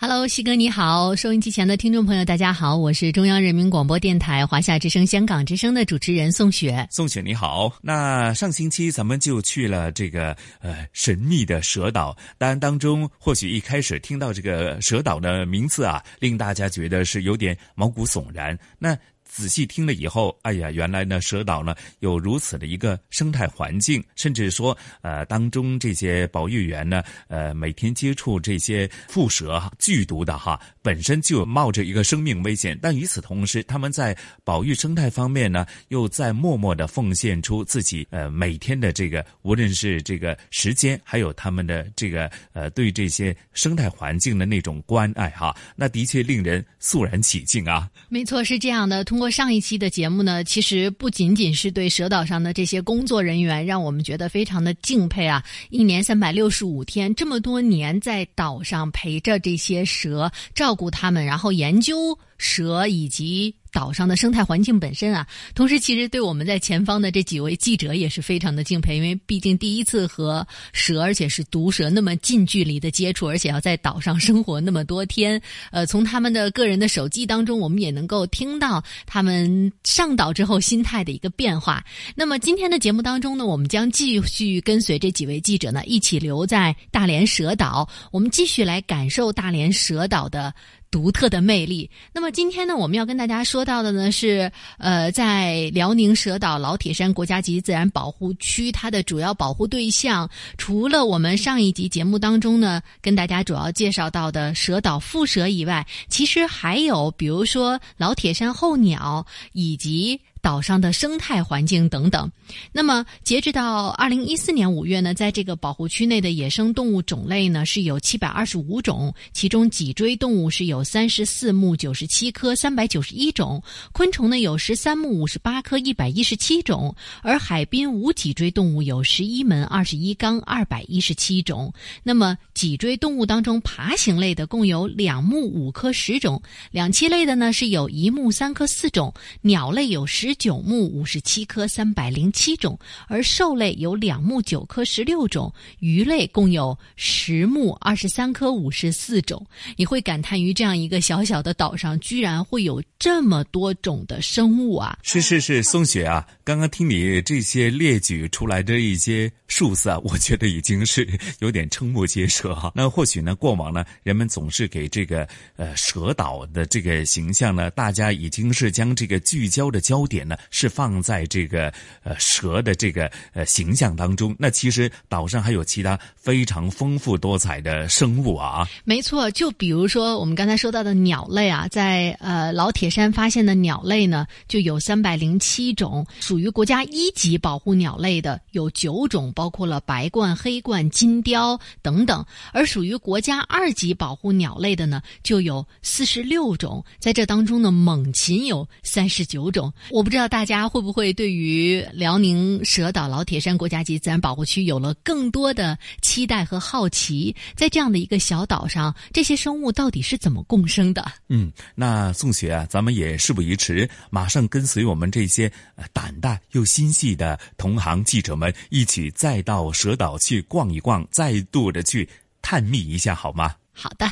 Hello，西哥你好，收音机前的听众朋友大家好，我是中央人民广播电台华夏之声、香港之声的主持人宋雪。宋雪你好，那上星期咱们就去了这个呃神秘的蛇岛，当然当中或许一开始听到这个蛇岛的名字啊，令大家觉得是有点毛骨悚然。那仔细听了以后，哎呀，原来呢，蛇岛呢有如此的一个生态环境，甚至说，呃，当中这些保育员呢，呃，每天接触这些蝮蛇，剧毒的哈，本身就冒着一个生命危险。但与此同时，他们在保育生态方面呢，又在默默的奉献出自己呃每天的这个，无论是这个时间，还有他们的这个呃对这些生态环境的那种关爱哈，那的确令人肃然起敬啊。没错，是这样的。通通过上一期的节目呢，其实不仅仅是对蛇岛上的这些工作人员，让我们觉得非常的敬佩啊！一年三百六十五天，这么多年在岛上陪着这些蛇，照顾他们，然后研究蛇以及。岛上的生态环境本身啊，同时其实对我们在前方的这几位记者也是非常的敬佩，因为毕竟第一次和蛇，而且是毒蛇那么近距离的接触，而且要在岛上生活那么多天。呃，从他们的个人的手机当中，我们也能够听到他们上岛之后心态的一个变化。那么今天的节目当中呢，我们将继续跟随这几位记者呢，一起留在大连蛇岛，我们继续来感受大连蛇岛的。独特的魅力。那么今天呢，我们要跟大家说到的呢是，呃，在辽宁蛇岛老铁山国家级自然保护区，它的主要保护对象，除了我们上一集节目当中呢跟大家主要介绍到的蛇岛蝮蛇以外，其实还有比如说老铁山候鸟以及。岛上的生态环境等等，那么截止到二零一四年五月呢，在这个保护区内的野生动物种类呢是有七百二十五种，其中脊椎动物是有三十四目九十七科三百九十一种，昆虫呢有十三目五十八科一百一十七种，而海滨无脊椎动物有十一门二十一纲二百一十七种。那么脊椎动物当中，爬行类的共有两目五科十种，两栖类的呢是有一目三科四种，鸟类有十。九目五十七科三百零七种，而兽类有两目九科十六种，鱼类共有十目二十三科五十四种。你会感叹于这样一个小小的岛上，居然会有这么多种的生物啊！是是是，松雪啊，刚刚听你这些列举出来的一些数字啊，我觉得已经是有点瞠目结舌哈。那或许呢，过往呢，人们总是给这个呃蛇岛的这个形象呢，大家已经是将这个聚焦的焦点。点呢是放在这个呃蛇的这个呃形象当中，那其实岛上还有其他非常丰富多彩的生物啊。没错，就比如说我们刚才说到的鸟类啊，在呃老铁山发现的鸟类呢，就有三百零七种，属于国家一级保护鸟类的有九种，包括了白冠、黑冠、金雕等等；而属于国家二级保护鸟类的呢，就有四十六种，在这当中呢，猛禽有三十九种。我。不知道大家会不会对于辽宁蛇岛老铁山国家级自然保护区有了更多的期待和好奇？在这样的一个小岛上，这些生物到底是怎么共生的？嗯，那宋雪啊，咱们也事不宜迟，马上跟随我们这些胆大又心细的同行记者们，一起再到蛇岛去逛一逛，再度的去探秘一下，好吗？好的。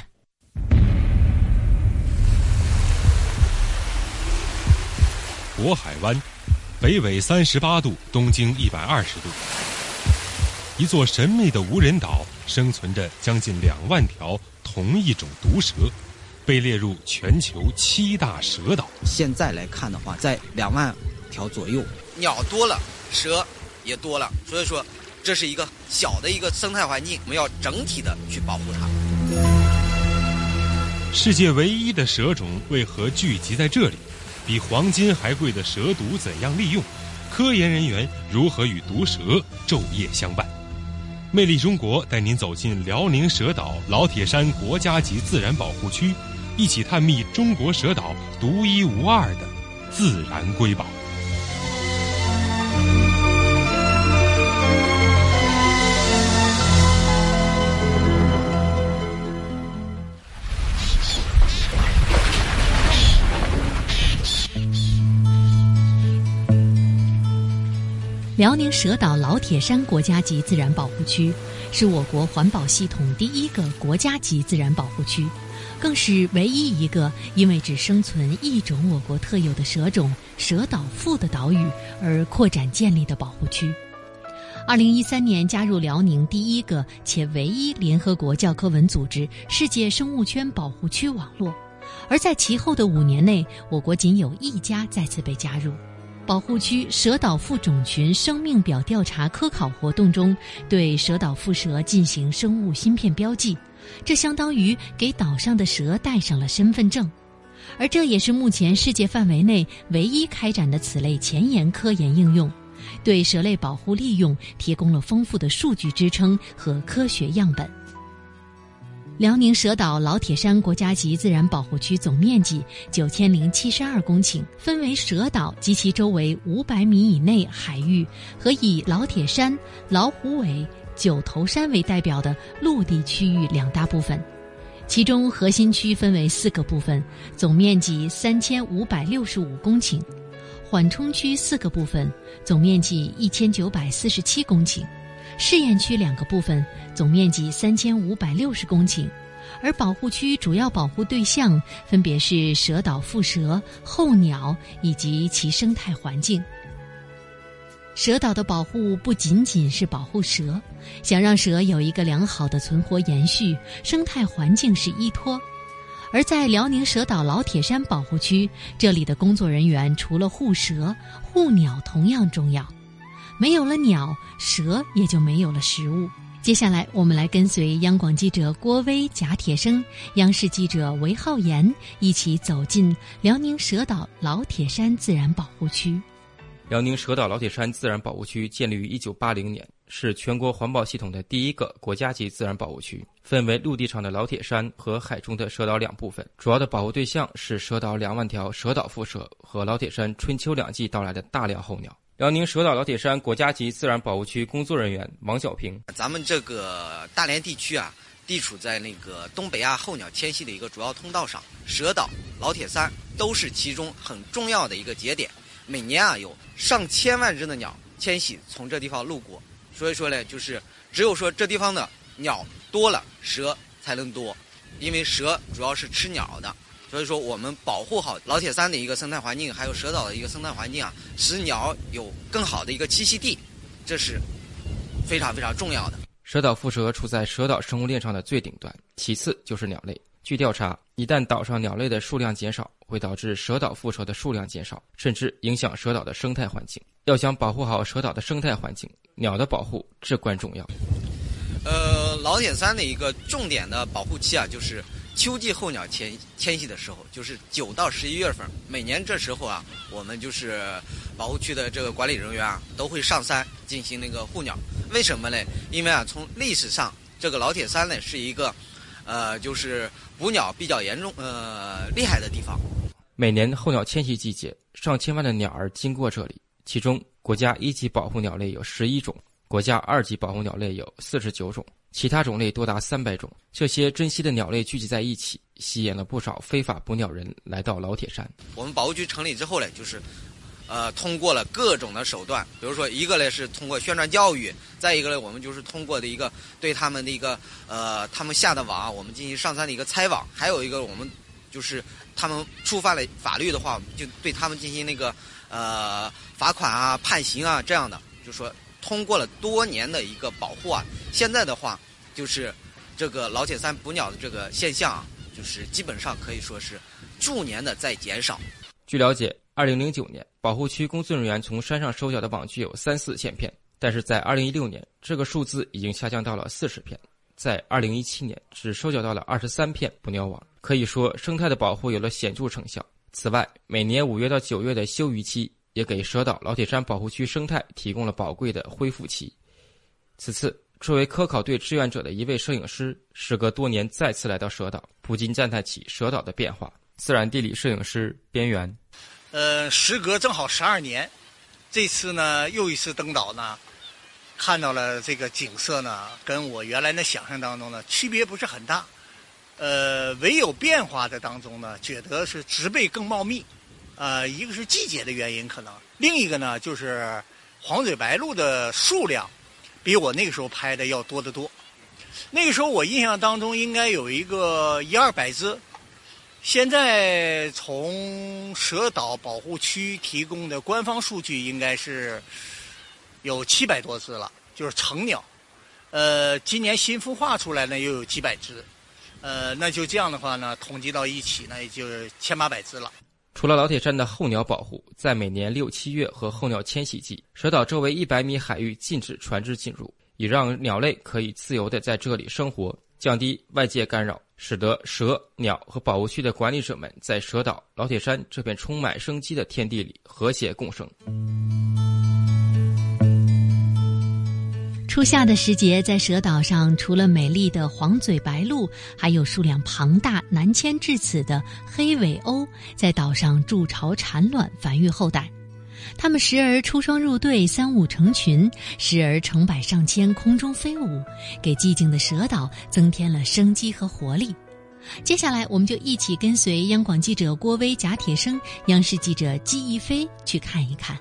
渤海湾，北纬三十八度，东经一百二十度。一座神秘的无人岛，生存着将近两万条同一种毒蛇，被列入全球七大蛇岛。现在来看的话，在两万条左右，鸟多了，蛇也多了，所以说这是一个小的一个生态环境，我们要整体的去保护它。世界唯一的蛇种为何聚集在这里？比黄金还贵的蛇毒怎样利用？科研人员如何与毒蛇昼夜相伴？魅力中国带您走进辽宁蛇岛老铁山国家级自然保护区，一起探秘中国蛇岛独一无二的自然瑰宝。辽宁蛇岛老铁山国家级自然保护区是我国环保系统第一个国家级自然保护区，更是唯一一个因为只生存一种我国特有的蛇种蛇岛富的岛屿而扩展建立的保护区。二零一三年加入辽宁第一个且唯一联合国教科文组织世界生物圈保护区网络，而在其后的五年内，我国仅有一家再次被加入。保护区蛇岛富种群生命表调查科考活动中，对蛇岛富蛇进行生物芯片标记，这相当于给岛上的蛇带上了身份证，而这也是目前世界范围内唯一开展的此类前沿科研应用，对蛇类保护利用提供了丰富的数据支撑和科学样本。辽宁蛇岛老铁山国家级自然保护区总面积九千零七十二公顷，分为蛇岛及其周围五百米以内海域和以老铁山、老虎尾、九头山为代表的陆地区域两大部分。其中核心区分为四个部分，总面积三千五百六十五公顷；缓冲区四个部分，总面积一千九百四十七公顷。试验区两个部分，总面积三千五百六十公顷，而保护区主要保护对象分别是蛇岛蝮蛇、候鸟以及其生态环境。蛇岛的保护不仅仅是保护蛇，想让蛇有一个良好的存活延续，生态环境是依托。而在辽宁蛇岛老铁山保护区，这里的工作人员除了护蛇，护鸟同样重要。没有了鸟，蛇也就没有了食物。接下来，我们来跟随央广记者郭威、贾铁生、央视记者韦浩言一起走进辽宁蛇岛老铁山自然保护区。辽宁蛇岛老铁山自然保护区建立于一九八零年，是全国环保系统的第一个国家级自然保护区，分为陆地上的老铁山和海中的蛇岛两部分。主要的保护对象是蛇岛两万条蛇岛腹蛇和老铁山春秋两季到来的大量候鸟。辽宁蛇岛老铁山国家级自然保护区工作人员王小平：咱们这个大连地区啊，地处在那个东北亚候鸟迁徙的一个主要通道上，蛇岛、老铁山都是其中很重要的一个节点。每年啊，有上千万只的鸟迁徙从这地方路过，所以说呢，就是只有说这地方的鸟多了，蛇才能多，因为蛇主要是吃鸟的。所以说，我们保护好老铁山的一个生态环境，还有蛇岛的一个生态环境啊，使鸟有更好的一个栖息地，这是非常非常重要的。蛇岛蝮蛇处在蛇岛生物链上的最顶端，其次就是鸟类。据调查，一旦岛上鸟类的数量减少，会导致蛇岛蝮蛇的数量减少，甚至影响蛇岛的生态环境。要想保护好蛇岛的生态环境，鸟的保护至关重要。呃，老铁山的一个重点的保护期啊，就是秋季候鸟迁迁徙的时候，就是九到十一月份。每年这时候啊，我们就是保护区的这个管理人员啊，都会上山进行那个护鸟。为什么呢？因为啊，从历史上，这个老铁山呢是一个，呃，就是捕鸟比较严重、呃厉害的地方。每年候鸟迁徙季节，上千万的鸟儿经过这里，其中国家一级保护鸟类有十一种。国家二级保护鸟类有四十九种，其他种类多达三百种。这些珍稀的鸟类聚集在一起，吸引了不少非法捕鸟人来到老铁山。我们保护区成立之后呢，就是，呃，通过了各种的手段，比如说一个呢是通过宣传教育，再一个呢我们就是通过的一个对他们的一个呃他们下的网，我们进行上山的一个拆网，还有一个我们就是他们触犯了法律的话，就对他们进行那个呃罚款啊、判刑啊这样的，就说。通过了多年的一个保护啊，现在的话，就是这个老铁山捕鸟的这个现象啊，就是基本上可以说是逐年的在减少。据了解，二零零九年保护区工作人员从山上收缴的网具有三四千片，但是在二零一六年，这个数字已经下降到了四十片，在二零一七年只收缴到了二十三片捕鸟网。可以说，生态的保护有了显著成效。此外，每年五月到九月的休渔期，也给蛇岛老铁山保护区生态提供了宝贵的恢复期。此次，作为科考队志愿者的一位摄影师，时隔多年再次来到蛇岛，不禁赞叹起蛇岛的变化。自然地理摄影师边缘，呃，时隔正好十二年，这次呢又一次登岛呢，看到了这个景色呢，跟我原来的想象当中呢区别不是很大，呃，唯有变化的当中呢，觉得是植被更茂密，呃，一个是季节的原因可能，另一个呢就是黄嘴白鹭的数量。比我那个时候拍的要多得多。那个时候我印象当中应该有一个一二百只，现在从蛇岛保护区提供的官方数据应该是有七百多只了，就是成鸟。呃，今年新孵化出来呢又有几百只，呃，那就这样的话呢，统计到一起呢，也就千八百只了。除了老铁山的候鸟保护，在每年六七月和候鸟迁徙季，蛇岛周围一百米海域禁止船只进入，以让鸟类可以自由地在这里生活，降低外界干扰，使得蛇、鸟和保护区的管理者们在蛇岛老铁山这片充满生机的天地里和谐共生。初夏的时节，在蛇岛上，除了美丽的黄嘴白鹭，还有数量庞大、南迁至此的黑尾鸥，在岛上筑巢产卵、繁育后代。它们时而出双入对、三五成群，时而成百上千空中飞舞，给寂静的蛇岛增添了生机和活力。接下来，我们就一起跟随央广记者郭威、贾铁生、央视记者姬一飞去看一看。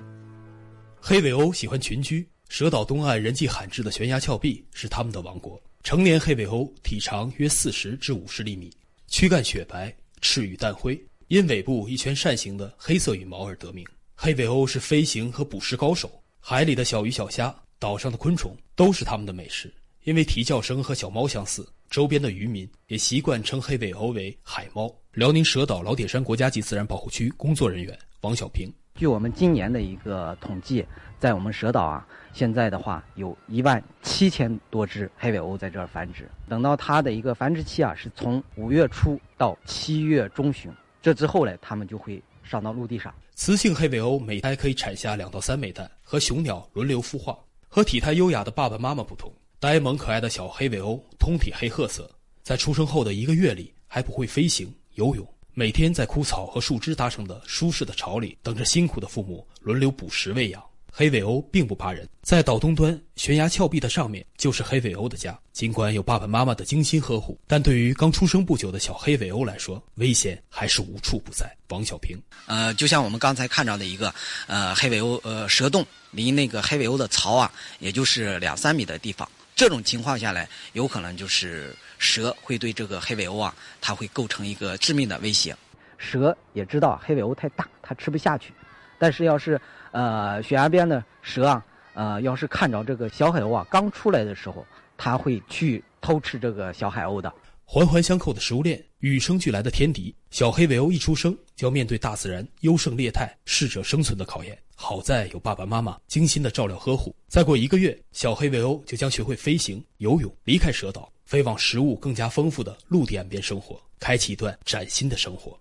黑尾鸥喜欢群居。蛇岛东岸人迹罕至的悬崖峭壁是它们的王国。成年黑尾鸥体长约四十至五十厘米，躯干雪白，翅羽淡灰，因尾部一圈扇形的黑色羽毛而得名。黑尾鸥是飞行和捕食高手，海里的小鱼小虾，岛上的昆虫都是它们的美食。因为啼叫声和小猫相似，周边的渔民也习惯称黑尾鸥为海猫。辽宁蛇岛老铁山国家级自然保护区工作人员王小平。据我们今年的一个统计，在我们蛇岛啊，现在的话有一万七千多只黑尾鸥在这儿繁殖。等到它的一个繁殖期啊，是从五月初到七月中旬，这之后呢，它们就会上到陆地上。雌性黑尾鸥每胎可以产下两到三枚蛋，和雄鸟轮流孵化。和体态优雅的爸爸妈妈不同，呆萌可爱的小黑尾鸥通体黑褐色，在出生后的一个月里还不会飞行、游泳。每天在枯草和树枝搭成的舒适的巢里，等着辛苦的父母轮流捕食喂养。黑尾鸥并不怕人，在岛东端悬崖峭壁的上面就是黑尾鸥的家。尽管有爸爸妈妈的精心呵护，但对于刚出生不久的小黑尾鸥来说，危险还是无处不在。王小平，呃，就像我们刚才看到的一个，呃，黑尾鸥，呃，蛇洞离那个黑尾鸥的巢啊，也就是两三米的地方。这种情况下来，有可能就是蛇会对这个黑尾鸥啊，它会构成一个致命的威胁。蛇也知道黑尾鸥太大，它吃不下去。但是要是呃悬崖边的蛇啊，呃要是看着这个小海鸥啊刚出来的时候，它会去偷吃这个小海鸥的。环环相扣的食物链，与生俱来的天敌。小黑尾鸥一出生就要面对大自然优胜劣汰、适者生存的考验。好在有爸爸妈妈精心的照料呵护，再过一个月，小黑尾鸥就将学会飞行、游泳，离开蛇岛，飞往食物更加丰富的陆地岸边生活，开启一段崭新的生活。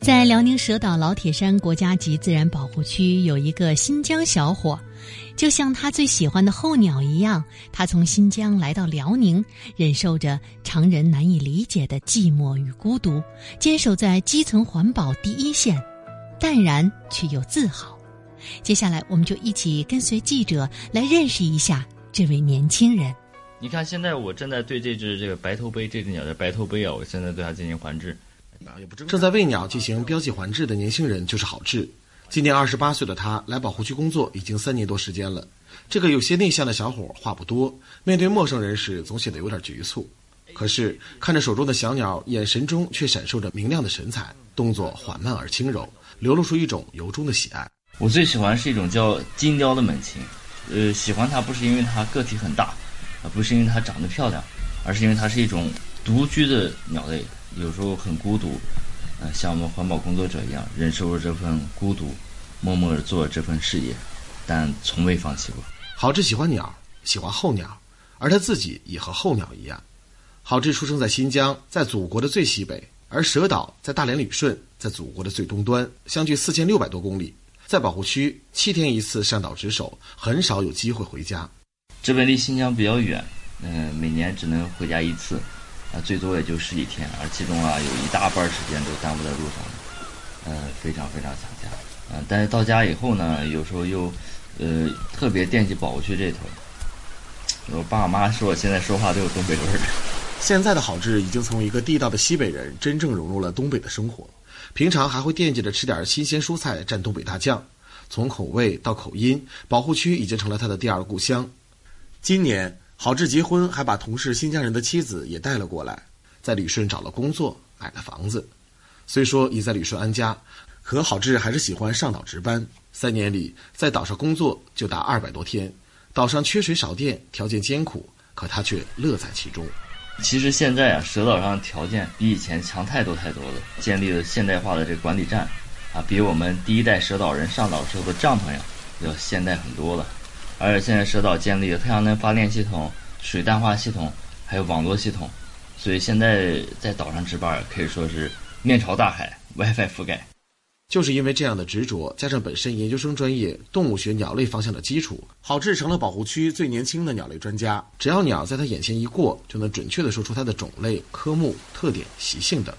在辽宁蛇岛老铁山国家级自然保护区，有一个新疆小伙。就像他最喜欢的候鸟一样，他从新疆来到辽宁，忍受着常人难以理解的寂寞与孤独，坚守在基层环保第一线，淡然却又自豪。接下来，我们就一起跟随记者来认识一下这位年轻人。你看，现在我正在对这只这个白头杯，这只鸟叫白头杯啊，我现在对它进行环制。正在为鸟进行标记环志的年轻人就是郝志。今年二十八岁的他来保护区工作已经三年多时间了。这个有些内向的小伙话不多，面对陌生人时总显得有点局促。可是看着手中的小鸟，眼神中却闪烁着明亮的神采，动作缓慢而轻柔，流露出一种由衷的喜爱。我最喜欢是一种叫金雕的猛禽，呃，喜欢它不是因为它个体很大，啊，不是因为它长得漂亮，而是因为它是一种独居的鸟类，有时候很孤独，呃，像我们环保工作者一样，忍受着这份孤独，默默地做这份事业，但从未放弃过。郝志喜欢鸟，喜欢候鸟，而他自己也和候鸟一样。郝志出生在新疆，在祖国的最西北，而蛇岛在大连旅顺，在祖国的最东端，相距四千六百多公里。在保护区七天一次上岛值守，很少有机会回家。这边离新疆比较远，嗯，每年只能回家一次，啊，最多也就十几天，而其中啊有一大半时间都耽误在路上，嗯，非常非常想家，嗯，但是到家以后呢，有时候又，呃，特别惦记保护区这头。我爸妈说我现在说话都有东北味儿。现在的郝志已经从一个地道的西北人，真正融入了东北的生活。平常还会惦记着吃点新鲜蔬菜蘸东北大酱，从口味到口音，保护区已经成了他的第二故乡。今年郝志结婚，还把同事新疆人的妻子也带了过来，在旅顺找了工作，买了房子。虽说已在旅顺安家，可郝志还是喜欢上岛值班。三年里，在岛上工作就达二百多天，岛上缺水少电，条件艰苦，可他却乐在其中。其实现在啊，蛇岛上的条件比以前强太多太多了，建立了现代化的这个管理站，啊，比我们第一代蛇岛人上岛时候的帐篷呀要现代很多了。而且现在蛇岛建立了太阳能发电系统、水淡化系统，还有网络系统，所以现在在岛上值班可以说是面朝大海，WiFi 覆盖。就是因为这样的执着，加上本身研究生专业动物学鸟类方向的基础，郝志成了保护区最年轻的鸟类专家。只要鸟在他眼前一过，就能准确地说出它的种类、科目、特点、习性等。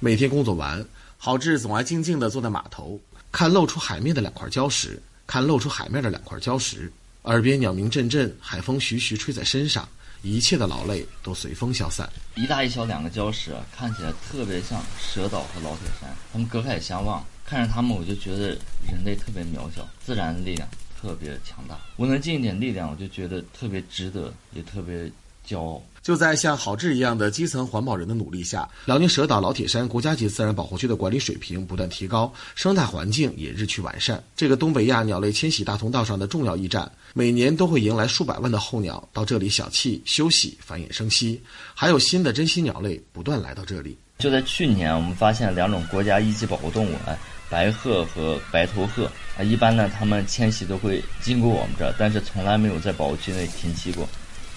每天工作完，郝志总爱静静地坐在码头，看露出海面的两块礁石，看露出海面的两块礁石，耳边鸟鸣阵阵，海风徐徐吹在身上，一切的劳累都随风消散。一大一小两个礁石，看起来特别像蛇岛和老铁山，它们隔海相望。看着他们，我就觉得人类特别渺小，自然的力量特别强大。我能尽一点力量，我就觉得特别值得，也特别骄傲。就在像郝志一样的基层环保人的努力下，辽宁蛇岛老铁山国家级自然保护区的管理水平不断提高，生态环境也日趋完善。这个东北亚鸟类迁徙大通道上的重要驿站，每年都会迎来数百万的候鸟到这里小憩、休息、繁衍生息，还有新的珍稀鸟类不断来到这里。就在去年，我们发现两种国家一级保护动物，哎。白鹤和白头鹤啊，一般呢，它们迁徙都会经过我们这儿，但是从来没有在保护区内停栖过。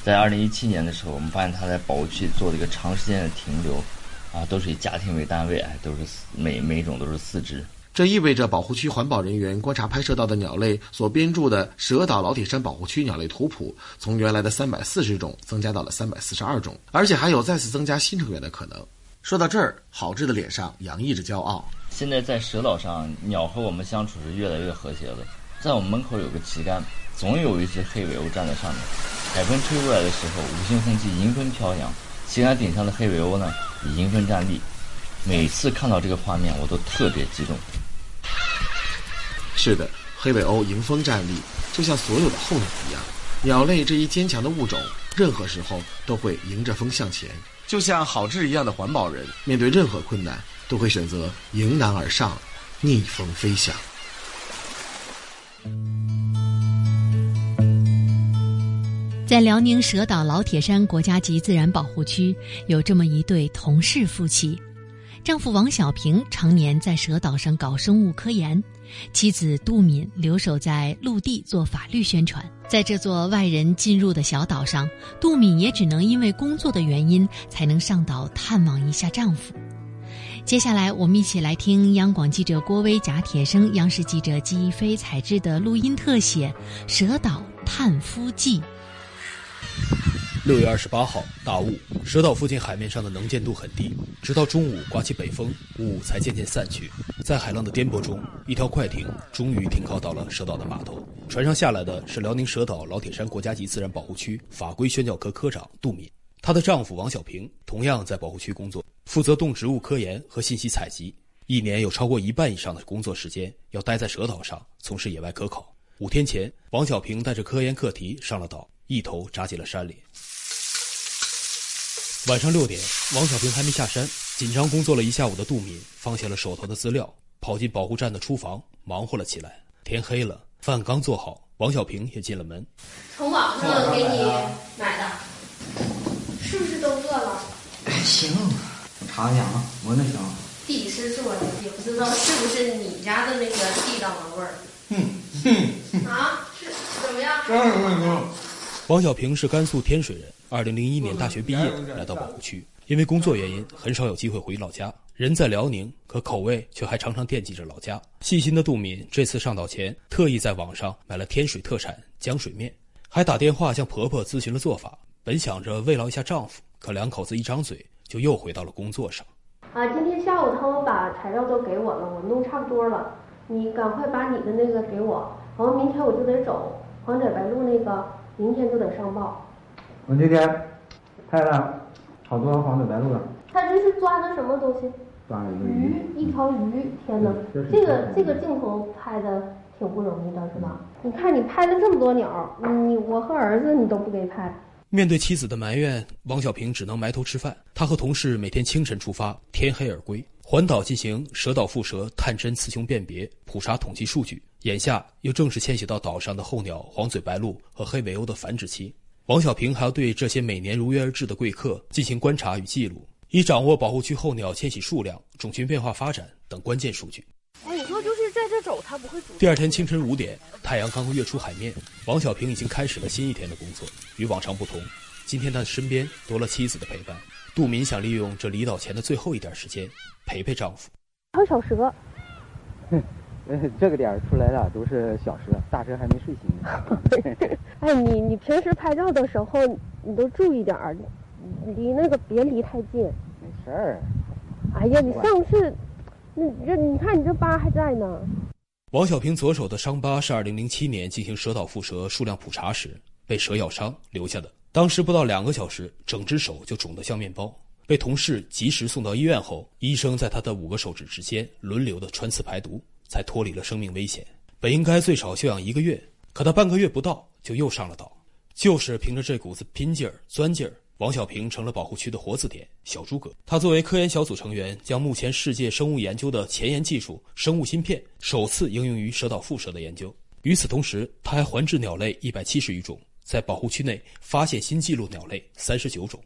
在二零一七年的时候，我们发现它在保护区做了一个长时间的停留，啊，都是以家庭为单位，哎，都是每每种都是四只。这意味着保护区环保人员观察拍摄到的鸟类所编著的蛇岛老铁山保护区鸟类图谱，从原来的三百四十种增加到了三百四十二种，而且还有再次增加新成员的可能。说到这儿，郝志的脸上洋溢着骄傲。现在在蛇岛上，鸟和我们相处是越来越和谐了。在我们门口有个旗杆，总有一只黑尾鸥站在上面。海风吹过来的时候，五星红旗迎风飘扬，旗杆顶上的黑尾鸥呢也迎风站立。每次看到这个画面，我都特别激动。是的，黑尾鸥迎风站立，就像所有的候鸟一样。鸟类这一坚强的物种，任何时候都会迎着风向前。就像郝志一样的环保人，面对任何困难。都会选择迎难而上，逆风飞翔。在辽宁蛇岛老铁山国家级自然保护区，有这么一对同事夫妻。丈夫王小平常年在蛇岛上搞生物科研，妻子杜敏留守在陆地做法律宣传。在这座外人进入的小岛上，杜敏也只能因为工作的原因，才能上岛探望一下丈夫。接下来，我们一起来听央广记者郭威、贾铁生、央视记者季一飞采制的录音特写《蛇岛探夫记》。六月二十八号，大雾，蛇岛附近海面上的能见度很低，直到中午刮起北风，雾才渐渐散去。在海浪的颠簸中，一条快艇终于停靠到了蛇岛的码头。船上下来的是辽宁蛇岛老铁山国家级自然保护区法规宣教科科长杜敏。她的丈夫王小平同样在保护区工作，负责动植物科研和信息采集。一年有超过一半以上的工作时间要待在蛇岛上从事野外科考。五天前，王小平带着科研课题上了岛，一头扎进了山里。晚上六点，王小平还没下山，紧张工作了一下午的杜敏放下了手头的资料，跑进保护站的厨房忙活了起来。天黑了，饭刚做好，王小平也进了门。从网上给你买的，是不是都饿了？行，我，尝一下啊，闻着香。地师做的，也不知道是不是你家的那个地道的味儿。嗯哼哼。啊，是怎么样？真是味道。王小平是甘肃天水人，二零零一年大学毕业来到保护区，因为工作原因很少有机会回老家。人在辽宁，可口味却还常常惦记着老家。细心的杜敏这次上岛前，特意在网上买了天水特产浆水面，还打电话向婆婆咨询了做法。本想着慰劳一下丈夫，可两口子一张嘴，就又回到了工作上。啊，今天下午他们把材料都给我了，我弄差不多了，你赶快把你的那个给我，然后明天我就得走，黄嘴白鹭那个。明天就得上报。我今天拍了好多黄嘴白鹭了。他这是抓的什么东西？抓了一个鱼，一条鱼。天哪，这个这个镜头拍的挺不容易的，是吧？你看你拍了这么多鸟，你我和儿子你都不给拍。面对妻子的埋怨，王小平只能埋头吃饭。他和同事每天清晨出发，天黑而归，环岛进行蛇岛腹蛇探针雌雄辨别、普查统计数据。眼下又正是迁徙到岛上的候鸟黄嘴白鹭和黑尾鸥的繁殖期，王小平还要对这些每年如约而至的贵客进行观察与记录，以掌握保护区候鸟迁徙数量、种群变化发展等关键数据。哎，你说就是在这走，它不会。第二天清晨五点，太阳刚刚跃出海面，王小平已经开始了新一天的工作。与往常不同，今天他的身边多了妻子的陪伴。杜敏想利用这离岛前的最后一点时间，陪陪丈夫。还有小蛇。哼。这个点儿出来了，都是小蛇，大蛇还没睡醒呢。哎，你你平时拍照的时候，你都注意点儿，离那个别离太近。没事儿。哎呀，你上次，那这你看你这疤还在呢。王小平左手的伤疤是2007年进行蛇岛腹蛇数量普查时被蛇咬伤留下的，当时不到两个小时，整只手就肿得像面包。被同事及时送到医院后，医生在他的五个手指之间轮流的穿刺排毒。才脱离了生命危险。本应该最少休养一个月，可他半个月不到就又上了岛。就是凭着这股子拼劲儿、钻劲儿，王小平成了保护区的活字典、小诸葛。他作为科研小组成员，将目前世界生物研究的前沿技术——生物芯片，首次应用于蛇岛腹蛇的研究。与此同时，他还环制鸟类一百七十余种，在保护区内发现新纪录鸟类三十九种。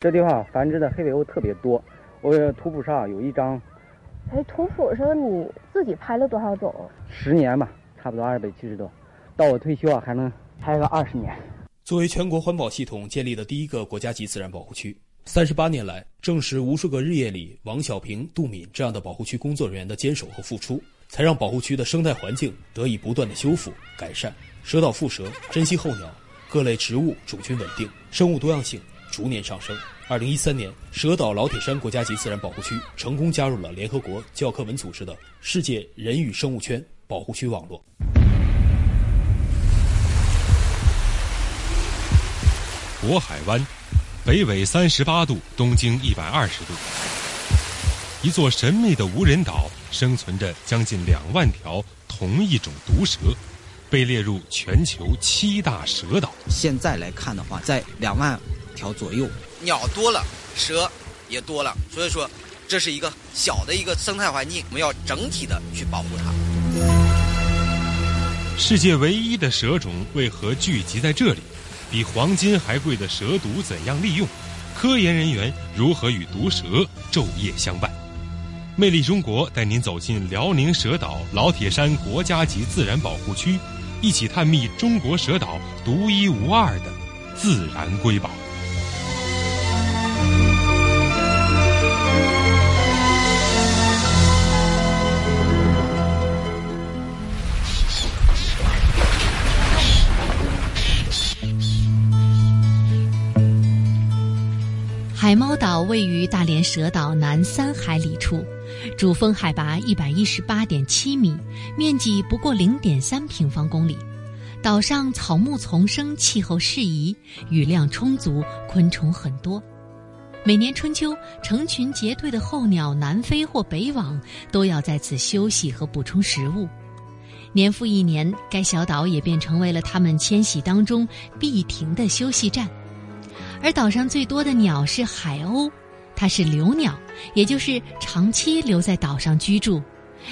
这地方繁殖的黑尾鸥特别多。我图谱上有一张。哎，图谱上你自己拍了多少种？十年吧，差不多二百七十多。到我退休啊，还能拍个二十年。作为全国环保系统建立的第一个国家级自然保护区，三十八年来，正是无数个日夜里，王小平、杜敏这样的保护区工作人员的坚守和付出，才让保护区的生态环境得以不断的修复改善。蛇岛腹蛇、珍稀候鸟、各类植物种群稳定，生物多样性逐年上升。二零一三年，蛇岛老铁山国家级自然保护区成功加入了联合国教科文组织的世界人与生物圈保护区网络。渤海湾，北纬三十八度，东经一百二十度，一座神秘的无人岛，生存着将近两万条同一种毒蛇，被列入全球七大蛇岛。现在来看的话，在两万条左右。鸟多了，蛇也多了，所以说这是一个小的一个生态环境，我们要整体的去保护它。世界唯一的蛇种为何聚集在这里？比黄金还贵的蛇毒怎样利用？科研人员如何与毒蛇昼夜相伴？魅力中国带您走进辽宁蛇岛老铁山国家级自然保护区，一起探秘中国蛇岛独一无二的自然瑰宝。岛位于大连蛇岛南三海里处，主峰海拔一百一十八点七米，面积不过零点三平方公里。岛上草木丛生，气候适宜，雨量充足，昆虫很多。每年春秋，成群结队的候鸟南飞或北往，都要在此休息和补充食物。年复一年，该小岛也便成为了它们迁徙当中必停的休息站。而岛上最多的鸟是海鸥，它是留鸟，也就是长期留在岛上居住。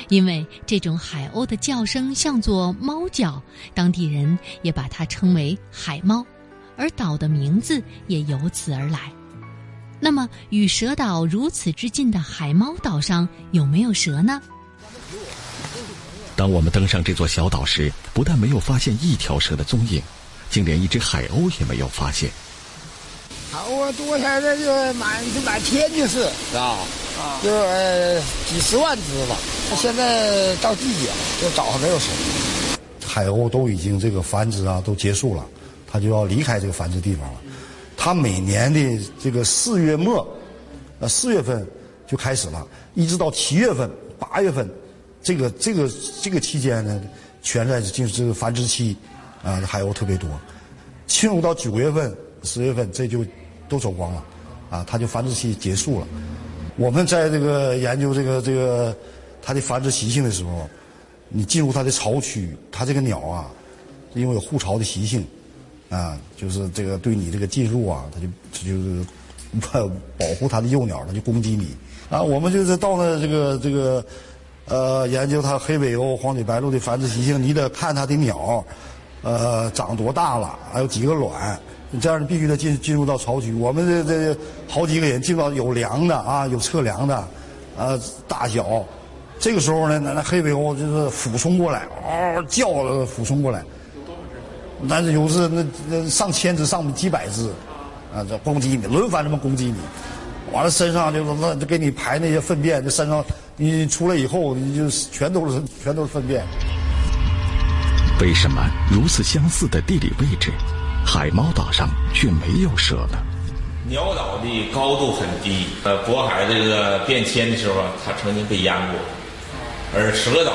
因为这种海鸥的叫声像作猫叫，当地人也把它称为海猫，而岛的名字也由此而来。那么，与蛇岛如此之近的海猫岛上有没有蛇呢？当我们登上这座小岛时，不但没有发现一条蛇的踪影，竟连一只海鸥也没有发现。好啊，多现在就满就满天就是，是吧？啊，就呃几十万只吧。现在到季节，就早上没有水。海鸥都已经这个繁殖啊都结束了，它就要离开这个繁殖地方了。它每年的这个四月末，呃四月份就开始了，一直到七月份、八月份。这个这个这个期间呢，全在进入这个繁殖期，啊，海鸥特别多。进入到九月份、十月份，这就都走光了，啊，它就繁殖期结束了。我们在这个研究这个这个它的繁殖习性的时候，你进入它的巢区，它这个鸟啊，因为有护巢的习性，啊，就是这个对你这个进入啊，它就它就是保保护它的幼鸟，它就攻击你。啊，我们就是到了这个这个。呃，研究它黑尾鸥、黄嘴白鹭的繁殖习性，你得看它的鸟，呃，长多大了，还有几个卵，你这样你必须得进进入到巢区。我们这这好几个人进到有量的啊，有测量的，呃，大小，这个时候呢，那那黑尾鸥就是俯冲过来，嗷叫了，俯冲过来，但是有时那那上千只、上几百只，啊，这攻击你，轮番这么攻击你，完了身上就是那就给你排那些粪便，这身上。你出来以后，你就全都是全都是粪便。为什么如此相似的地理位置，海猫岛上却没有蛇呢？鸟岛的高度很低，呃，渤海这个变迁的时候，它曾经被淹过，而蛇岛，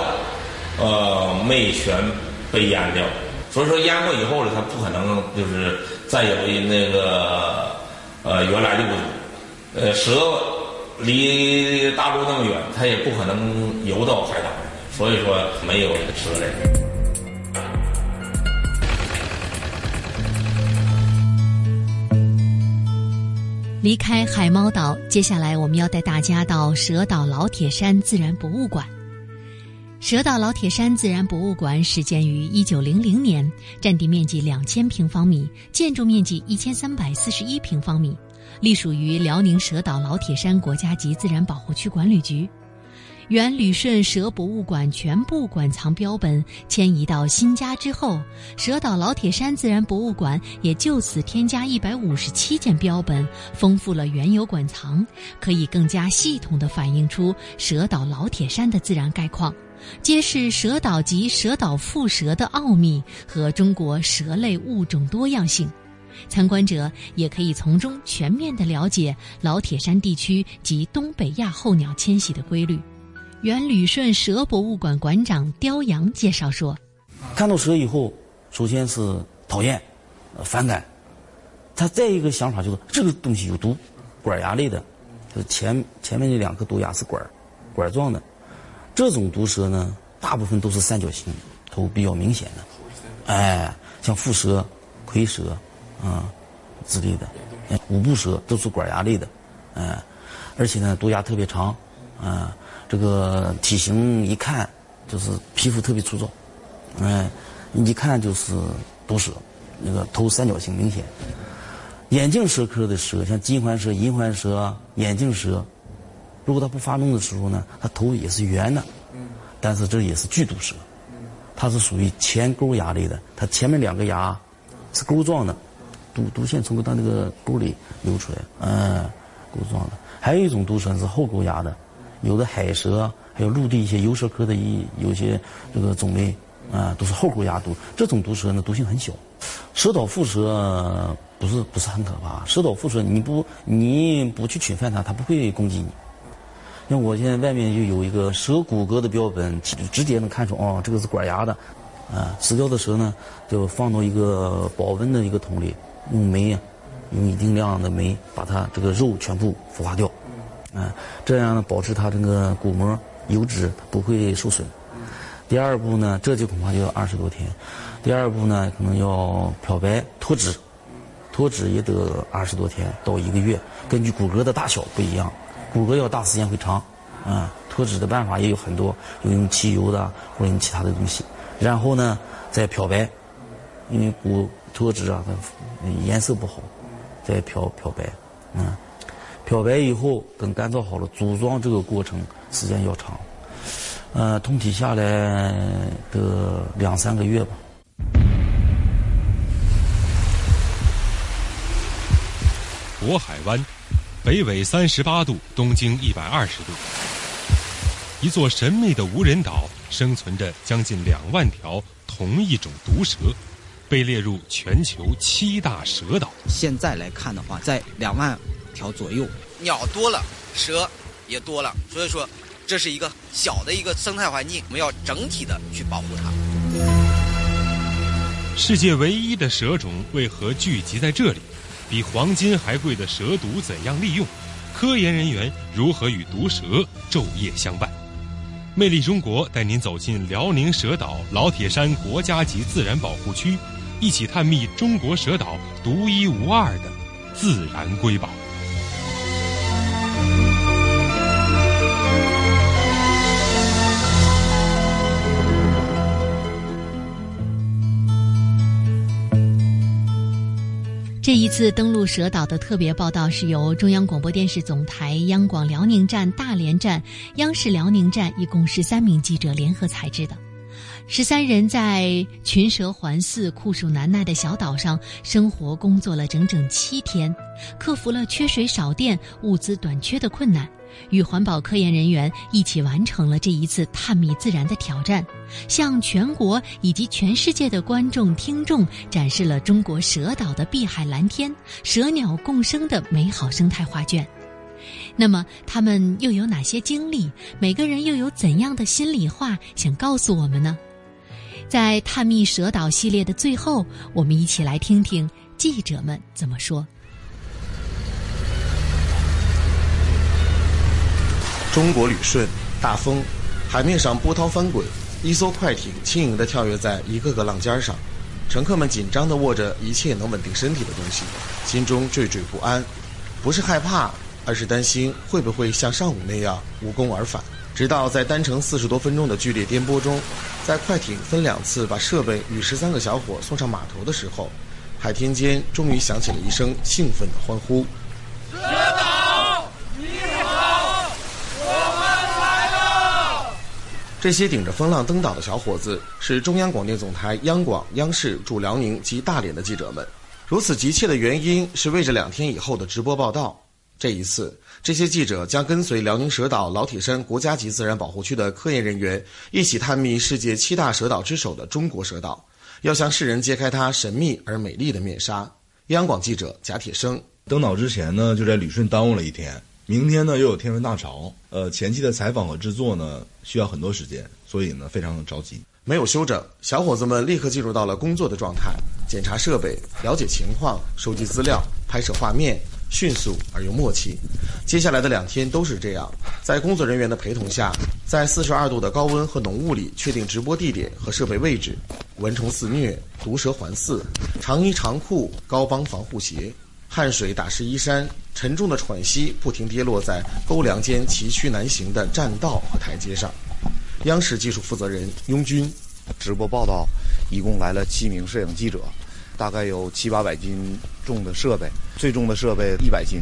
呃，没全被淹掉。所以说淹过以后呢，它不可能就是再有那个呃原来的温度，呃蛇。离大陆那么远，它也不可能游到海岛，所以说没有蛇类。离开海猫岛，接下来我们要带大家到蛇岛老铁山自然博物馆。蛇岛老铁山自然博物馆始建于一九零零年，占地面积两千平方米，建筑面积一千三百四十一平方米。隶属于辽宁蛇岛老铁山国家级自然保护区管理局。原旅顺蛇博物馆全部馆藏标本迁移到新家之后，蛇岛老铁山自然博物馆也就此添加一百五十七件标本，丰富了原有馆藏，可以更加系统地反映出蛇岛老铁山的自然概况，揭示蛇岛及蛇岛腹蛇的奥秘和中国蛇类物种多样性。参观者也可以从中全面地了解老铁山地区及东北亚候鸟迁徙的规律。原旅顺蛇博物馆馆长刁阳介绍说：“看到蛇以后，首先是讨厌、反感。他再一个想法就是这个东西有毒，管牙类的，就是前前面那两颗毒牙是管管状的。这种毒蛇呢，大部分都是三角形，头比较明显的。哎，像蝮蛇、蝰蛇。”啊，之类的，五步蛇都是管牙类的，嗯，而且呢，毒牙特别长，啊，这个体型一看就是皮肤特别粗糙，嗯，一看就是毒蛇，那个头三角形明显。眼镜蛇科的蛇，像金环蛇、银环蛇、眼镜蛇，如果它不发怒的时候呢，它头也是圆的，但是这也是剧毒蛇，它是属于前钩牙类的，它前面两个牙是钩状的。毒毒腺从它那个沟里流出来，嗯，钩状的。还有一种毒蛇是后钩牙的，有的海蛇，还有陆地一些游蛇科的一有些这个种类，啊，都是后钩牙毒。这种毒蛇呢，毒性很小。蛇岛腹蛇不是不是很可怕，蛇岛腹蛇你不你不去侵犯它，它不会攻击你。像我现在外面就有一个蛇骨骼的标本，直直接能看出哦，这个是管牙的，啊，死掉的蛇呢，就放到一个保温的一个桶里。用煤，用一定量的煤把它这个肉全部孵化掉，嗯，这样呢保持它这个骨膜油脂不会受损。第二步呢，这就恐怕就要二十多天。第二步呢，可能要漂白脱脂，脱脂也得二十多天到一个月，根据骨骼的大小不一样，骨骼要大时间会长，啊，脱脂的办法也有很多，有用汽油的或者用其他的东西，然后呢再漂白，因为骨。脱脂啊，它颜色不好，再漂漂白，嗯，漂白以后等干燥好了，组装这个过程时间要长，呃，通体下来的两三个月吧。渤海湾，北纬三十八度，东经一百二十度，一座神秘的无人岛，生存着将近两万条同一种毒蛇。被列入全球七大蛇岛。现在来看的话，在两万条左右，鸟多了，蛇也多了，所以说这是一个小的一个生态环境，我们要整体的去保护它。世界唯一的蛇种为何聚集在这里？比黄金还贵的蛇毒怎样利用？科研人员如何与毒蛇昼夜相伴？魅力中国带您走进辽宁蛇岛老铁山国家级自然保护区。一起探秘中国蛇岛独一无二的自然瑰宝。这一次登陆蛇岛的特别报道是由中央广播电视总台央广辽宁站、大连站、央视辽宁站一共十三名记者联合采制的。十三人在群蛇环伺、酷暑难耐的小岛上生活工作了整整七天，克服了缺水少电、物资短缺的困难，与环保科研人员一起完成了这一次探秘自然的挑战，向全国以及全世界的观众听众展示了中国蛇岛的碧海蓝天、蛇鸟共生的美好生态画卷。那么，他们又有哪些经历？每个人又有怎样的心里话想告诉我们呢？在探秘蛇岛系列的最后，我们一起来听听记者们怎么说。中国旅顺，大风，海面上波涛翻滚，一艘快艇轻盈地跳跃在一个个浪尖上，乘客们紧张地握着一切能稳定身体的东西，心中惴惴不安，不是害怕，而是担心会不会像上午那样无功而返。直到在单程四十多分钟的剧烈颠簸中，在快艇分两次把设备与十三个小伙送上码头的时候，海天间终于响起了一声兴奋的欢呼：“蛇岛，你好，我们来了！”这些顶着风浪登岛的小伙子是中央广电总台央广、央视驻辽宁及大连的记者们。如此急切的原因是为着两天以后的直播报道。这一次，这些记者将跟随辽宁蛇岛老铁山国家级自然保护区的科研人员，一起探秘世界七大蛇岛之首的中国蛇岛，要向世人揭开它神秘而美丽的面纱。央广记者贾铁生登岛之前呢，就在旅顺耽误了一天，明天呢又有天文大潮，呃，前期的采访和制作呢需要很多时间，所以呢非常着急。没有休整，小伙子们立刻进入到了工作的状态，检查设备，了解情况，收集资料，拍摄画面。迅速而又默契，接下来的两天都是这样，在工作人员的陪同下，在四十二度的高温和浓雾里确定直播地点和设备位置，蚊虫肆虐，毒蛇环伺，长衣长裤，高帮防护鞋，汗水打湿衣衫，沉重的喘息不停跌落在沟梁间崎岖难行的栈道和台阶上。央视技术负责人雍军，直播报道，一共来了七名摄影记者。大概有七八百斤重的设备，最重的设备一百斤。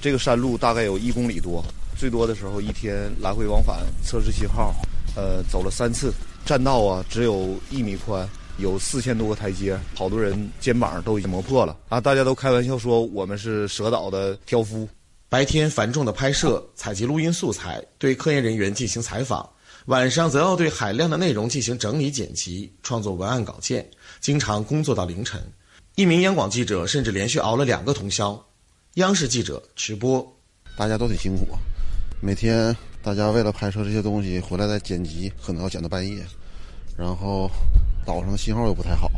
这个山路大概有一公里多，最多的时候一天来回往返测试信号，呃，走了三次。栈道啊，只有一米宽，有四千多个台阶，好多人肩膀都已经磨破了啊！大家都开玩笑说我们是蛇岛的挑夫。白天繁重的拍摄、采集录音素材，对科研人员进行采访；晚上则要对海量的内容进行整理剪辑，创作文案稿件。经常工作到凌晨，一名央广记者甚至连续熬了两个通宵。央视记者直播，大家都挺辛苦。每天大家为了拍摄这些东西，回来再剪辑，可能要剪到半夜。然后岛上的信号又不太好，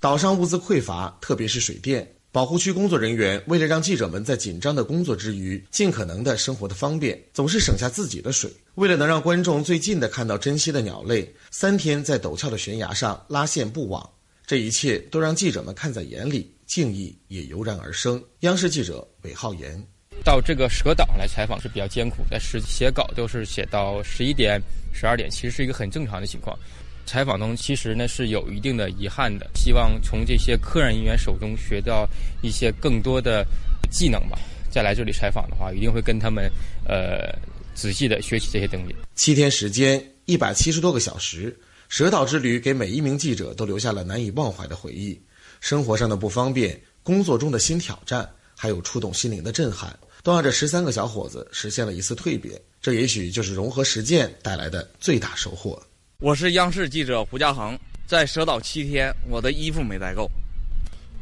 岛上物资匮乏，特别是水电。保护区工作人员为了让记者们在紧张的工作之余，尽可能的生活的方便，总是省下自己的水。为了能让观众最近的看到珍稀的鸟类，三天在陡峭的悬崖上拉线布网。这一切都让记者们看在眼里，敬意也油然而生。央视记者韦浩言到这个蛇岛来采访是比较艰苦的，是写稿都是写到十一点、十二点，其实是一个很正常的情况。采访中其实呢是有一定的遗憾的，希望从这些科研人员手中学到一些更多的技能吧。再来这里采访的话，一定会跟他们呃仔细的学习这些东西。七天时间，一百七十多个小时，蛇岛之旅给每一名记者都留下了难以忘怀的回忆。生活上的不方便，工作中的新挑战，还有触动心灵的震撼，都让这十三个小伙子实现了一次蜕变。这也许就是融合实践带来的最大收获。我是央视记者胡家恒，在蛇岛七天，我的衣服没带够。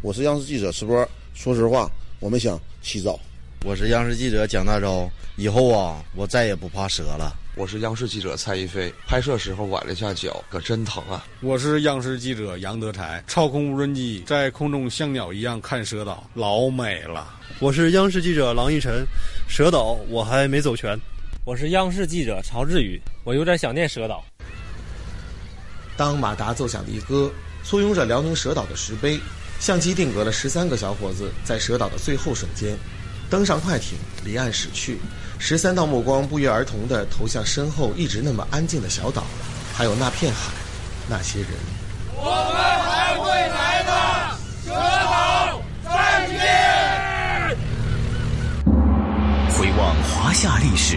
我是央视记者石波，说实话，我们想洗澡。我是央视记者蒋大钊，以后啊，我再也不怕蛇了。我是央视记者蔡一飞，拍摄时候崴了一下脚，可真疼啊！我是央视记者杨德才，操控无人机在空中像鸟一样看蛇岛，老美了。我是央视记者郎一晨，蛇岛我还没走全。我是央视记者曹志宇，我有点想念蛇岛。当马达奏响一歌，簇拥着辽宁蛇岛的石碑，相机定格了十三个小伙子在蛇岛的最后瞬间，登上快艇离岸驶去。十三道目光不约而同地投向身后一直那么安静的小岛，还有那片海，那些人。我们还会来的，蛇岛再见。回望华夏历史，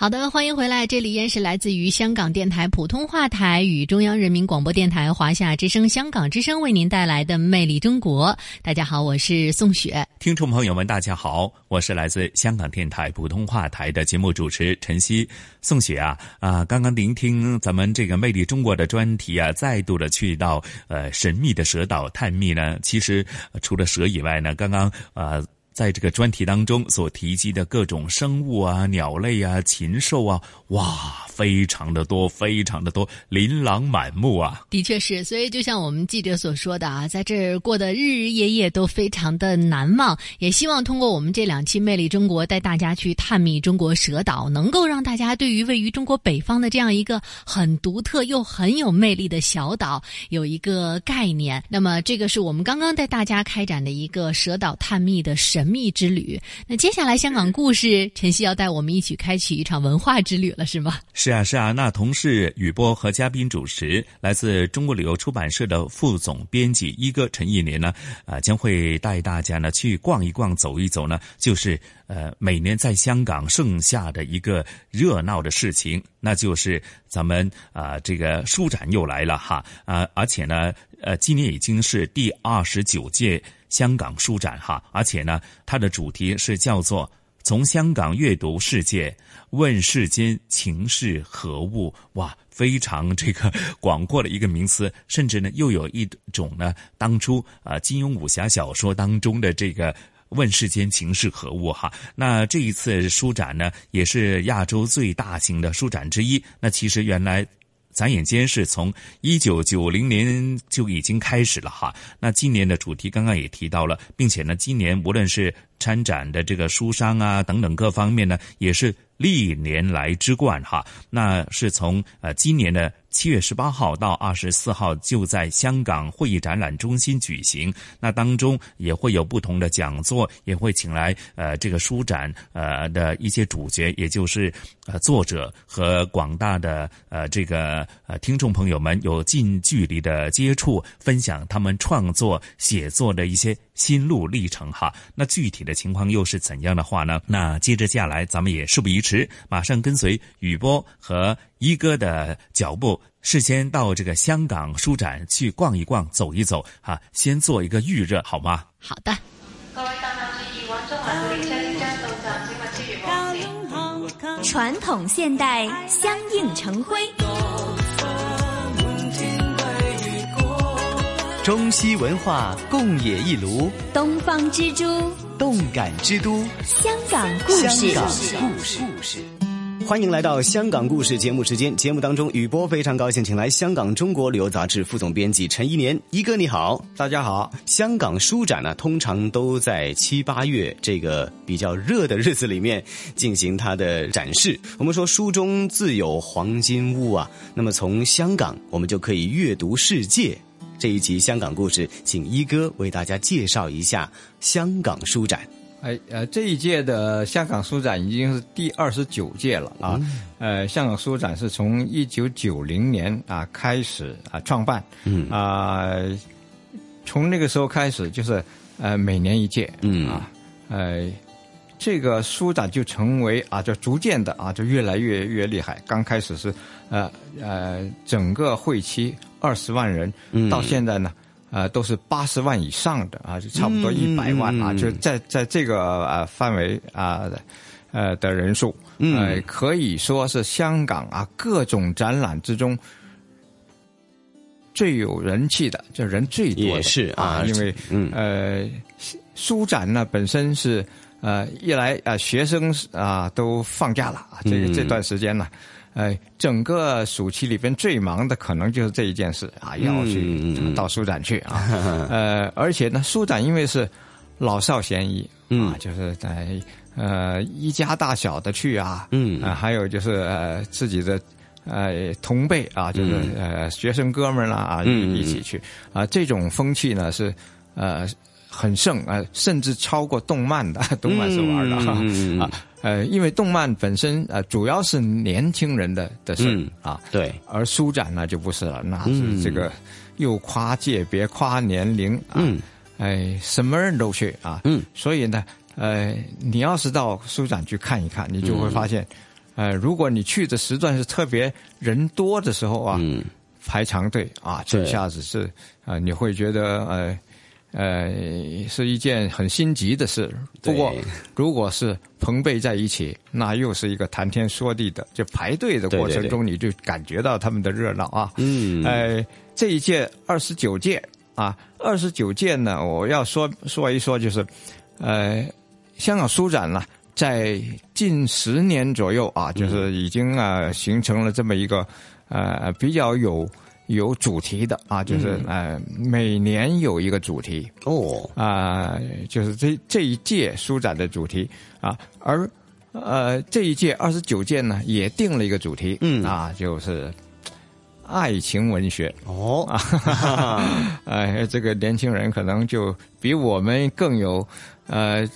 好的，欢迎回来，这里依然是来自于香港电台普通话台与中央人民广播电台华夏之声、香港之声为您带来的《魅力中国》。大家好，我是宋雪。听众朋友们，大家好，我是来自香港电台普通话台的节目主持陈曦。宋雪啊啊，刚刚聆听咱们这个《魅力中国》的专题啊，再度的去到呃神秘的蛇岛探秘呢。其实除了蛇以外呢，刚刚啊。在这个专题当中所提及的各种生物啊、鸟类啊、禽兽啊，哇，非常的多，非常的多，琳琅满目啊！的确是，所以就像我们记者所说的啊，在这儿过的日日夜夜都非常的难忘。也希望通过我们这两期《魅力中国》带大家去探秘中国蛇岛，能够让大家对于位于中国北方的这样一个很独特又很有魅力的小岛有一个概念。那么，这个是我们刚刚带大家开展的一个蛇岛探秘的神。秘之旅，那接下来香港故事，晨曦要带我们一起开启一场文化之旅了，是吗？是啊，是啊。那同事雨波和嘉宾主持，来自中国旅游出版社的副总编辑一哥陈一年呢，啊，将会带大家呢去逛一逛、走一走呢，就是呃，每年在香港盛夏的一个热闹的事情，那就是咱们啊这个书展又来了哈啊，而且呢，呃，今年已经是第二十九届。香港书展哈，而且呢，它的主题是叫做“从香港阅读世界，问世间情是何物”。哇，非常这个广阔的一个名词，甚至呢，又有一种呢，当初啊金庸武侠小说当中的这个“问世间情是何物”哈。那这一次书展呢，也是亚洲最大型的书展之一。那其实原来。眨眼间是从一九九零年就已经开始了哈。那今年的主题刚刚也提到了，并且呢，今年无论是参展的这个书商啊等等各方面呢，也是历年来之冠哈。那是从呃今年的。七月十八号到二十四号就在香港会议展览中心举行。那当中也会有不同的讲座，也会请来呃这个书展呃的一些主角，也就是呃作者和广大的呃这个呃听众朋友们有近距离的接触，分享他们创作写作的一些心路历程哈。那具体的情况又是怎样的话呢？那接着下来咱们也事不宜迟，马上跟随雨波和一哥的脚步。事先到这个香港书展去逛一逛、走一走，哈，先做一个预热，好吗？好的。传统现代相映成辉，中西文化共冶一炉，东方之珠，动感之都，香港故事。香港故事。故事欢迎来到香港故事节目时间。节目当中，雨波非常高兴，请来香港中国旅游杂志副总编辑陈一年一哥，你好，大家好。香港书展呢，通常都在七八月这个比较热的日子里面进行它的展示。我们说书中自有黄金屋啊，那么从香港我们就可以阅读世界。这一集香港故事，请一哥为大家介绍一下香港书展。哎，呃，这一届的香港书展已经是第二十九届了啊。嗯、呃，香港书展是从一九九零年啊开始啊创办，嗯啊，从那个时候开始就是呃每年一届，嗯啊，呃，这个书展就成为啊，就逐渐的啊，就越来越越厉害。刚开始是呃呃整个会期二十万人，嗯到现在呢。呃，都是八十万以上的啊，就差不多一百万啊，嗯就在在这个呃范围啊呃的人数，嗯呃，可以说是香港啊各种展览之中最有人气的，就人最多是啊因为嗯呃书展呢本身是呃一来啊学生啊都放假了啊，这个嗯这段时间呢。呃，整个暑期里边最忙的可能就是这一件事啊，要去嗯到书展去啊。呃，而且呢，书展因为是老少咸宜嗯。啊，就是在呃一家大小的去啊，嗯。啊，还有就是呃自己的呃同辈啊，就是呃学生哥们儿啦啊嗯。一起去。啊，这种风气呢是呃很盛啊，甚至超过动漫的，动漫是玩的。哈 啊。呃，因为动漫本身呃主要是年轻人的的事、嗯啊，对，而书展呢就不是了，那嗯。是这个又跨界别、跨年龄啊，嗯，哎，什么人都去啊，嗯，所以呢，呃，你要是到书展去看一看，你就会发现，嗯。呃，如果你去的时段是特别人多的时候啊，嗯，排长队啊，这下子是啊、呃，你会觉得呃。呃，是一件很心急的事。不过，如果是朋辈在一起，那又是一个谈天说地的。就排队的过程中，你就感觉到他们的热闹啊。嗯，呃，这一届二十九届啊，二十九届呢，我要说说一说，就是呃，香港书展呢，在近十年左右啊，就是已经啊形成了这么一个呃比较有。有主题的啊，就是、嗯、呃，每年有一个主题。哦。啊、呃，就是这这一届书展的主题啊，而呃这一届二十九届呢也定了一个主题，嗯。啊，就是爱情文学。哦。啊，呃，这个年轻人可能就比我们更有呃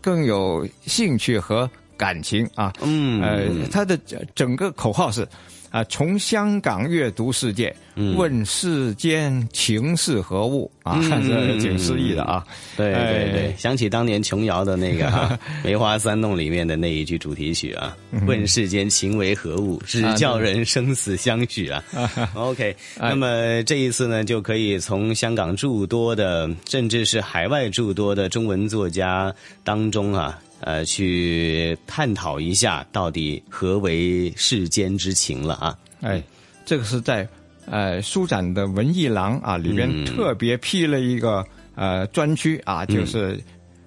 更有兴趣和感情啊，嗯，呃，他的整个口号是。啊，从香港阅读世界，嗯、问世间情是何物？啊，嗯、这挺诗意的啊。对对对，想起当年琼瑶的那个 《梅花三弄》里面的那一句主题曲啊，“问世间情为何物，只叫人生死相许啊。” OK，那么这一次呢，就可以从香港诸多的，甚至是海外诸多的中文作家当中啊。呃，去探讨一下到底何为世间之情了啊？哎，这个是在呃书展的文艺廊啊里边特别辟了一个、嗯、呃专区啊，就是、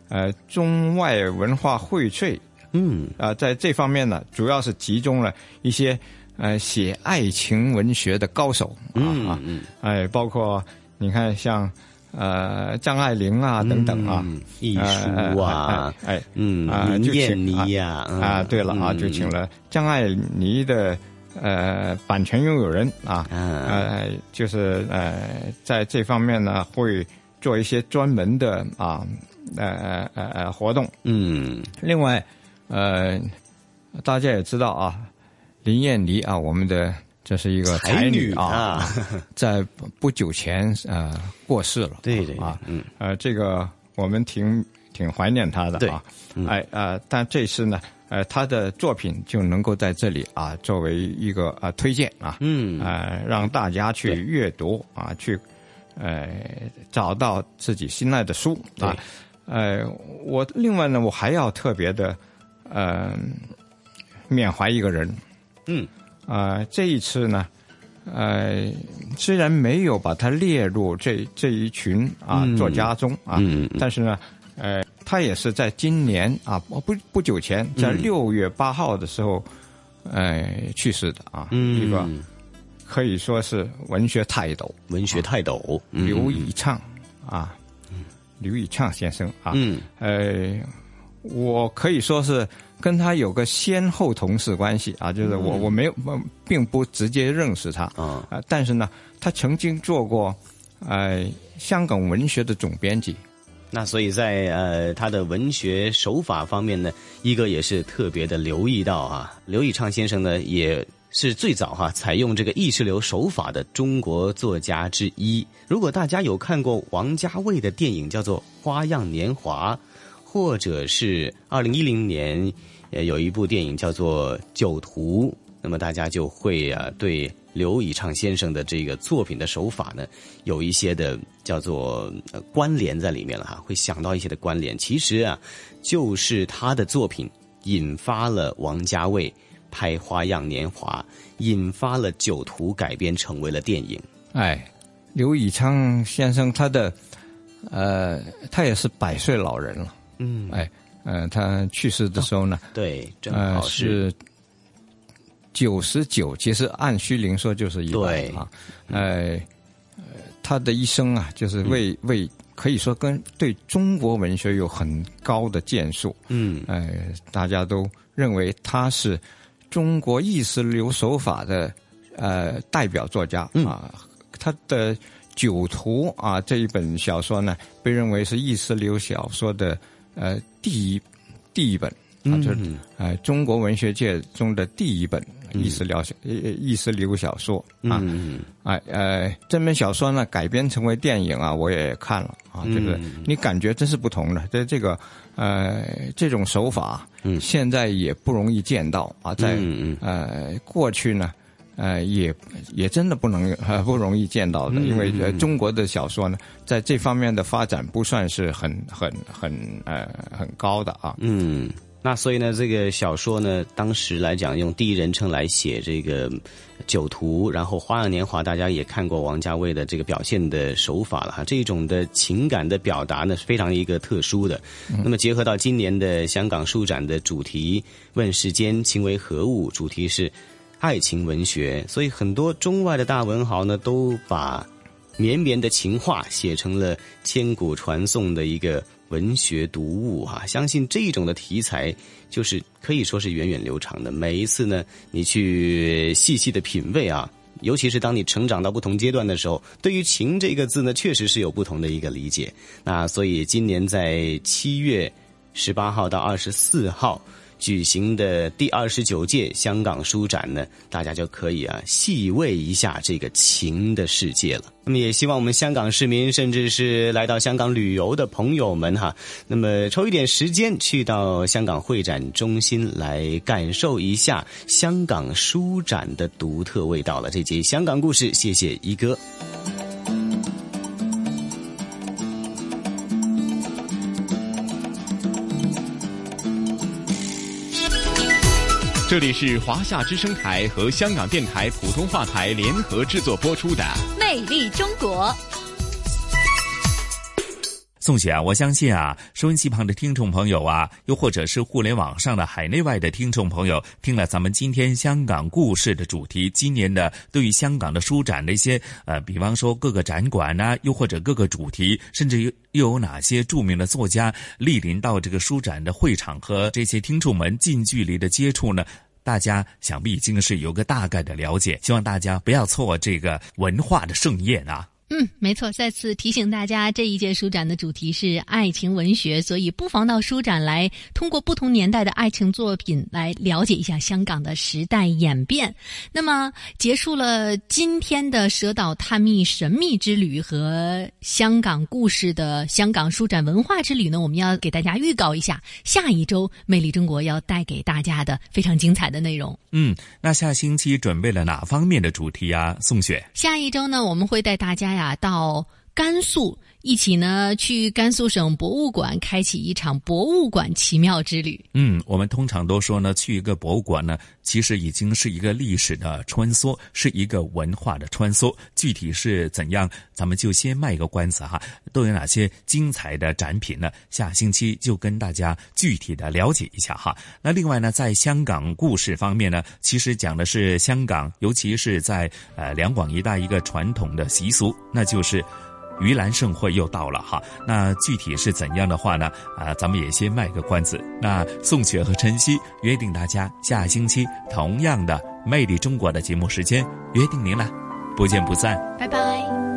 嗯、呃中外文化荟萃。嗯啊、呃，在这方面呢，主要是集中了一些呃写爱情文学的高手啊嗯啊，哎，包括你看像。呃，张爱玲啊，等等啊，嗯、艺术啊，哎，嗯，啊，林燕妮呀，啊，对了啊，就请了张爱妮的呃版权拥有人啊，呃，就是呃，在这方面呢，会做一些专门的啊，呃呃呃活动。嗯，另外，呃，大家也知道啊，林燕妮啊，我们的。这是一个才女啊，在不久前呃过世了。对对啊，嗯呃，这个我们挺挺怀念她的啊。嗯、哎呃，但这次呢，呃，她的作品就能够在这里啊作为一个啊、呃、推荐啊，嗯呃，让大家去阅读啊，去呃找到自己心爱的书啊。呃，我另外呢，我还要特别的呃缅怀一个人。嗯。啊、呃，这一次呢，呃，虽然没有把它列入这这一群啊、嗯作家中啊，嗯但是呢，呃，他也是在今年啊不不不久前，在嗯。六月八号的时候，呃，去世的啊，嗯。一个可以说是文学泰斗，文学泰斗嗯刘以畅啊，刘以畅先生啊，嗯，呃，我可以说是跟他有个先后同事关系啊，就是我、嗯我没有呃并不直接认识他啊、呃但是呢，他曾经做过呃香港文学的总编辑，那所以在呃他的文学手法方面呢，一哥也是特别的留意到啊。刘以畅先生呢，也是最早哈、采用这个意识流手法的中国作家之一。如果大家有看过王家卫的电影叫做《花样年华》，或者是二零一零年呃有一部电影叫做《酒徒》，那么大家就会啊对刘以畅先生的这个作品的手法呢，有一些的叫做、关联在里面了哈，会想到一些的关联。其实啊，就是他的作品引发了王家卫拍《花样年华》，引发了《酒徒》改编成为了电影。哎，刘以畅先生他的呃，他也是百岁老人了，嗯，哎，呃，他去世的时候呢，对，正呃好是是九十九，其实按虚龄说就是一百对啊，哎，呃他的一生啊，就是为、嗯。为可以说跟对中国文学有很高的建树，嗯，呃，大家都认为他是中国意识流手法的呃代表作家、嗯。啊，他的《酒徒》啊这一本小说呢，被认为是意识流小说的呃第一第一本啊，就是嗯呃中国文学界中的第一本意识流小、呃意识流小说啊。嗯哎呃，这本小说呢改编成为电影啊，我也看了啊，就是嗯你感觉真是不同的。这这个呃这种手法，嗯，现在也不容易见到啊，在嗯呃过去呢。呃，也也真的不能呃不容易见到的，嗯因为呃嗯中国的小说呢，在这方面的发展不算是很很很呃很高的啊。嗯，那所以呢，这个小说呢，当时来讲用第一人称来写这个酒徒，然后《花样年华》，大家也看过王家卫的这个表现的手法了哈，这种的情感的表达呢是非常一个特殊的。那么结合到今年的香港书展的主题“问世间情为何物”，主题是爱情文学，所以很多中外的大文豪呢都把绵绵的情话写成了千古传颂的一个文学读物哈、相信这种的题材就是可以说是源远流长的。每一次呢，你去细细的品味啊，尤其是当你成长到不同阶段的时候，对于“情”这个字呢，确实是有不同的一个理解。那所以今年在七月十八号到二十四号。举行的第二十九届香港书展呢，大家就可以啊细味一下这个情的世界了。那么也希望我们香港市民，甚至是来到香港旅游的朋友们哈，那么抽一点时间去到香港会展中心来感受一下香港书展的独特味道了。这集香港故事，谢谢一哥。这里是华夏之声台和香港电台普通话台联合制作播出的《魅力中国》。宋雪啊，我相信啊，收音机旁的听众朋友啊，又或者是互联网上的海内外的听众朋友，听了咱们今天香港故事的主题，今年的对于香港的书展的一些呃，比方说各个展馆呐、又或者各个主题，甚至又又有哪些著名的作家莅临到这个书展的会场，和这些听众们近距离的接触呢？大家想必已经是有个大概的了解，希望大家不要错过这个文化的盛宴啊！嗯，没错。再次提醒大家，这一届书展的主题是爱情文学，所以不妨到书展来，通过不同年代的爱情作品来了解一下香港的时代演变。那么，结束了今天的蛇岛探秘神秘之旅和香港故事的香港书展文化之旅呢，我们要给大家预告一下，下一周《魅力中国》要带给大家的非常精彩的内容。嗯，那下星期准备了哪方面的主题啊？宋雪，下一周呢，我们会带大家呀到甘肃一起呢去甘肃省博物馆开启一场博物馆奇妙之旅。嗯，我们通常都说呢，去一个博物馆呢，其实已经是一个历史的穿梭，是一个文化的穿梭。具体是怎样，咱们就先卖一个关子哈。都有哪些精彩的展品呢？下星期就跟大家具体的了解一下哈。那另外呢，在香港故事方面呢，其实讲的是香港，尤其是在呃两广一带一个传统的习俗，那就是。盂兰盛会又到了哈，那具体是怎样的话呢？啊，咱们也先卖个关子。那宋雪和晨曦约定大家下星期同样的《魅力中国》的节目时间，约定您了，不见不散，拜拜。